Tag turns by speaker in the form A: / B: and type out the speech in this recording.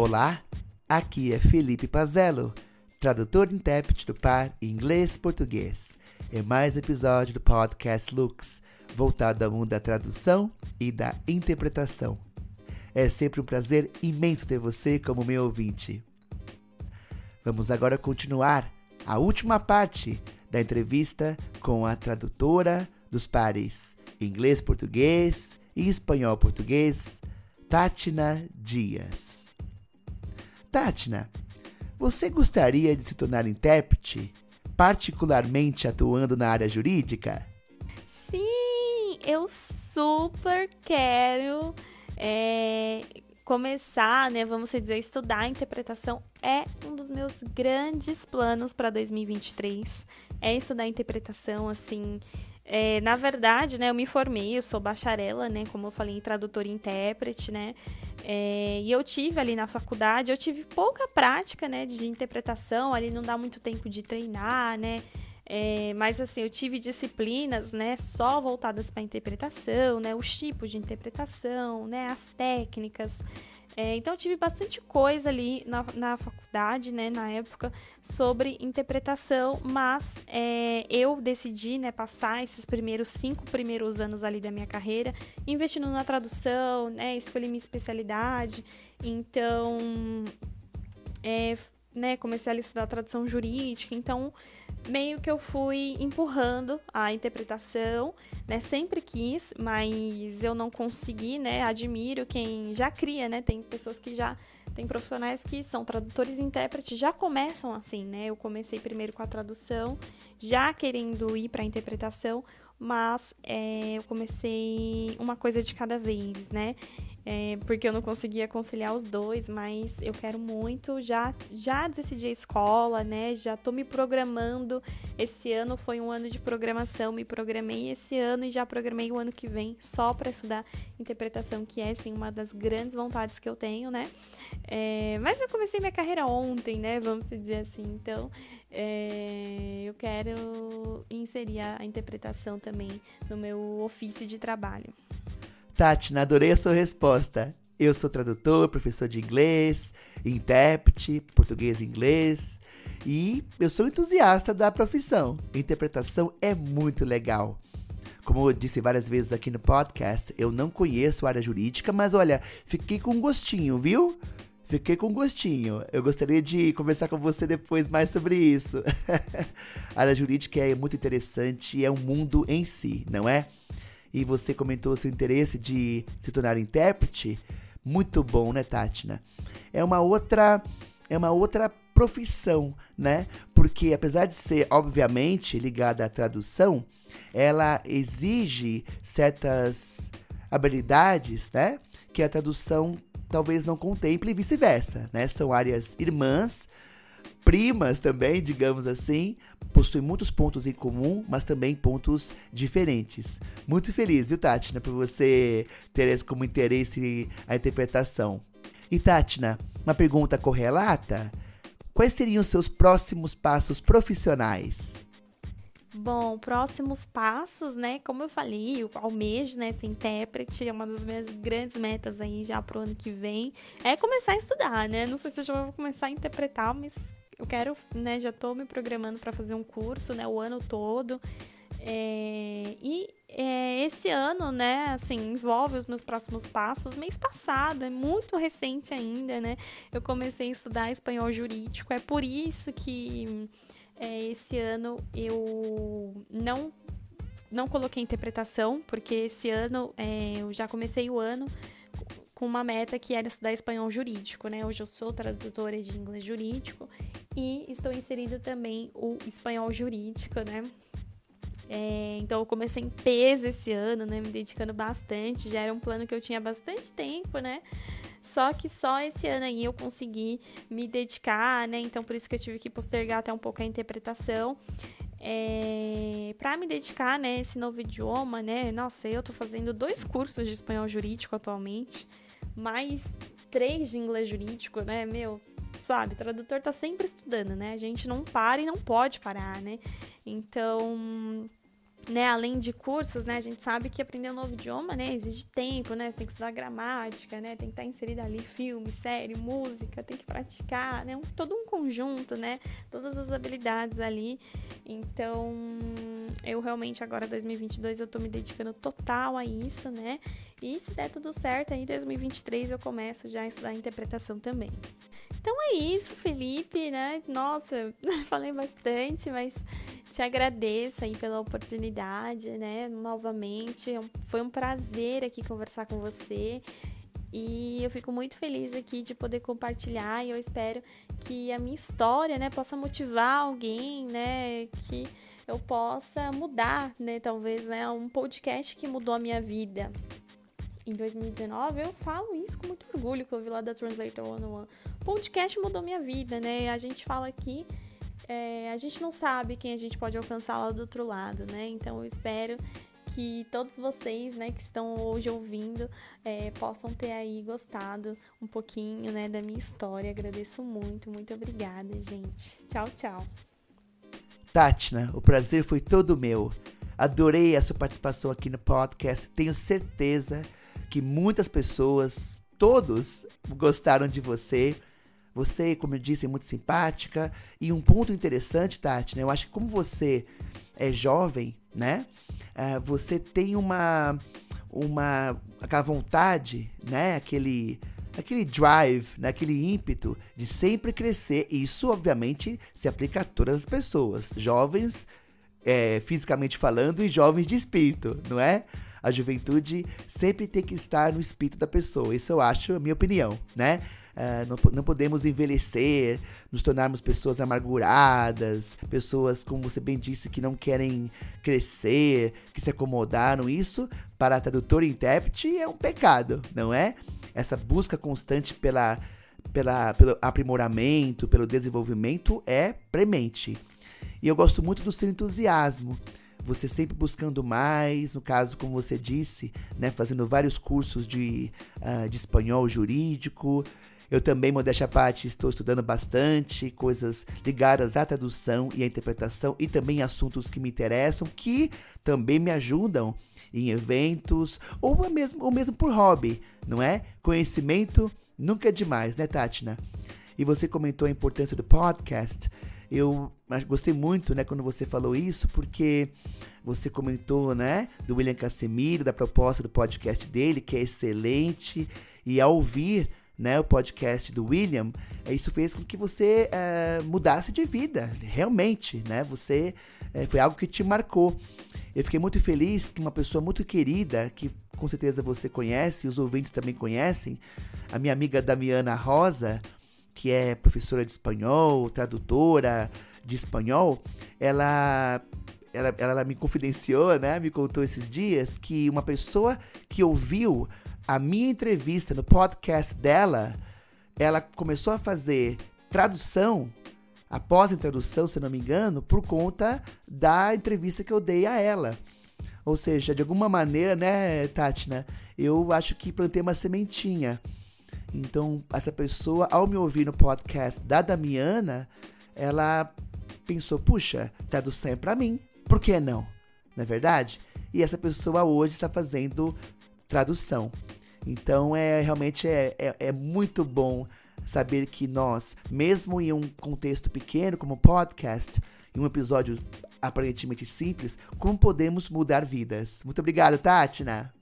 A: Olá, aqui é Felipe Pazello, tradutor e intérprete do par inglês-português. É mais um episódio do podcast Lux, voltado ao mundo da tradução e da interpretação. É sempre um prazer imenso ter você como meu ouvinte. Vamos agora continuar a última parte da entrevista com a tradutora dos pares inglês-português e espanhol-português, Tátina Dias. Tátina, você gostaria de se tornar intérprete, particularmente atuando na área jurídica?
B: Sim, eu super quero é, começar, né, vamos dizer, estudar interpretação é um dos meus grandes planos para 2023. É estudar interpretação, assim, é, na verdade, né, eu me formei, eu sou bacharela, né, como eu falei, em tradutor e intérprete, né, é, e eu tive ali na faculdade, eu tive pouca prática, né, de interpretação, ali não dá muito tempo de treinar, né, é, mas assim, eu tive disciplinas, né, só voltadas para interpretação, né, os tipos de interpretação, né, as técnicas, é, então eu tive bastante coisa ali na, na faculdade, né, na época, sobre interpretação, mas é, eu decidi, né, passar esses primeiros cinco primeiros anos ali da minha carreira investindo na tradução, né, escolhi minha especialidade, então, é, né, comecei a estudar tradução jurídica, então meio que eu fui empurrando a interpretação, né? Sempre quis, mas eu não consegui, né? Admiro quem já cria, né? Tem pessoas que já tem profissionais que são tradutores e intérpretes, já começam assim, né? Eu comecei primeiro com a tradução, já querendo ir para a interpretação, mas é, eu comecei uma coisa de cada vez, né? É, porque eu não conseguia conciliar os dois, mas eu quero muito. Já, já decidi a escola, né? Já tô me programando. Esse ano foi um ano de programação, me programei esse ano e já programei o ano que vem só para estudar interpretação, que é, sim, uma das grandes vontades que eu tenho, né? É, mas eu comecei minha carreira ontem, né? Vamos dizer assim. Então, é, eu quero inserir a interpretação também no meu ofício de trabalho.
A: Tati, adorei a sua resposta. Eu sou tradutor, professor de inglês, intérprete, português e inglês. E eu sou entusiasta da profissão. interpretação é muito legal. Como eu disse várias vezes aqui no podcast, eu não conheço a área jurídica, mas olha, fiquei com gostinho, viu? Fiquei com gostinho. Eu gostaria de conversar com você depois mais sobre isso. a área jurídica é muito interessante, é um mundo em si, não é? E você comentou seu interesse de se tornar intérprete, muito bom, né, Tátina? É uma outra é uma outra profissão, né? Porque apesar de ser obviamente ligada à tradução, ela exige certas habilidades, né? Que a tradução talvez não contemple e vice-versa, né? São áreas irmãs, primas também, digamos assim, possuem muitos pontos em comum, mas também pontos diferentes. Muito feliz, viu, Tatiana, por você ter como interesse a interpretação. E Tatiana, uma pergunta correlata? Quais seriam os seus próximos passos profissionais?
B: Bom, próximos passos, né? Como eu falei, eu almejo, né, ser intérprete, é uma das minhas grandes metas aí já pro ano que vem. É começar a estudar, né? Não sei se eu já vou começar a interpretar, mas eu quero, né, já tô me programando para fazer um curso, né, o ano todo. É, e é, esse ano, né, assim, envolve os meus próximos passos. Mês passado, é muito recente ainda, né? Eu comecei a estudar espanhol jurídico. É por isso que é, esse ano eu não não coloquei interpretação, porque esse ano é, eu já comecei o ano com uma meta que era estudar espanhol jurídico, né? Hoje eu sou tradutora de inglês jurídico e estou inserindo também o espanhol jurídico, né? É, então eu comecei em peso esse ano, né? Me dedicando bastante. Já era um plano que eu tinha bastante tempo, né? Só que só esse ano aí eu consegui me dedicar, né? Então por isso que eu tive que postergar até um pouco a interpretação. É, para me dedicar, né, esse novo idioma, né? Nossa, eu tô fazendo dois cursos de espanhol jurídico atualmente, mais três de inglês jurídico, né? Meu, sabe? Tradutor tá sempre estudando, né? A gente não para e não pode parar, né? Então, né, além de cursos, né, a gente sabe que aprender um novo idioma, né, exige tempo, né, tem que estudar gramática, né, tem que estar inserida ali filme, série, música, tem que praticar, né, um, todo um conjunto, né, todas as habilidades ali. Então, eu realmente agora 2022 eu tô me dedicando total a isso, né? E se der tudo certo, aí em 2023 eu começo já a estudar interpretação também. Então é isso, Felipe, né? Nossa, falei bastante, mas te agradeço aí pela oportunidade, né? Novamente, é foi um prazer aqui conversar com você. E eu fico muito feliz aqui de poder compartilhar e eu espero que a minha história, né, possa motivar alguém, né, que eu possa mudar, né, talvez, né, um podcast que mudou a minha vida. Em 2019, eu falo isso com muito orgulho que eu vi lá da Translator 101. O podcast mudou minha vida, né? A gente fala aqui é, a gente não sabe quem a gente pode alcançar lá do outro lado, né? Então eu espero que todos vocês, né, que estão hoje ouvindo, é, possam ter aí gostado um pouquinho, né, da minha história. Agradeço muito, muito obrigada, gente. Tchau, tchau.
A: Tatna, o prazer foi todo meu. Adorei a sua participação aqui no podcast. Tenho certeza que muitas pessoas, todos, gostaram de você. Você, como eu disse, é muito simpática. E um ponto interessante, Tati, né? Eu acho que como você é jovem, né? Uh, você tem uma, uma, aquela vontade, né? Aquele, aquele drive, né? aquele ímpeto de sempre crescer. Isso, obviamente, se aplica a todas as pessoas, jovens, é, fisicamente falando, e jovens de espírito, não é? A juventude sempre tem que estar no espírito da pessoa. Isso eu acho, a minha opinião, né? Uh, não, não, podemos envelhecer, nos tornarmos pessoas amarguradas, pessoas, como você bem disse, que não querem crescer, que se acomodaram. Isso, para a tradutora e intérprete, é um pecado, não é? Essa busca constante pela, pela, pelo aprimoramento, pelo desenvolvimento é premente. E eu gosto muito do seu entusiasmo você sempre buscando mais, no caso, como você disse, né, fazendo vários cursos de, uh, de espanhol jurídico, eu também, modéstia à parte, estou estudando bastante coisas ligadas à tradução e à interpretação e também assuntos que me interessam, que também me ajudam em eventos ou mesmo, ou mesmo por hobby, não é? Conhecimento nunca é demais, né, Tatina? E você comentou a importância do podcast. Eu gostei muito, né, quando você falou isso, porque você comentou, né, do William Casemiro, da proposta do podcast dele, que é excelente, e ao ouvir né, o podcast do William, é, isso fez com que você é, mudasse de vida, realmente, né? Você é, foi algo que te marcou. Eu fiquei muito feliz que uma pessoa muito querida, que com certeza você conhece, os ouvintes também conhecem, a minha amiga Damiana Rosa, que é professora de espanhol, tradutora de espanhol, ela ela, ela, me confidenciou, né? Me contou esses dias que uma pessoa que ouviu a minha entrevista no podcast dela, ela começou a fazer tradução, após a tradução, se não me engano, por conta da entrevista que eu dei a ela. Ou seja, de alguma maneira, né, Tatina, eu acho que plantei uma sementinha. Então, essa pessoa, ao me ouvir no podcast da Damiana, ela pensou: puxa, tradução é pra mim, por que não? Não é verdade? E essa pessoa hoje está fazendo tradução. Então é realmente é, é, é muito bom saber que nós, mesmo em um contexto pequeno como podcast, em um episódio aparentemente simples, como podemos mudar vidas. Muito obrigado, Tatina!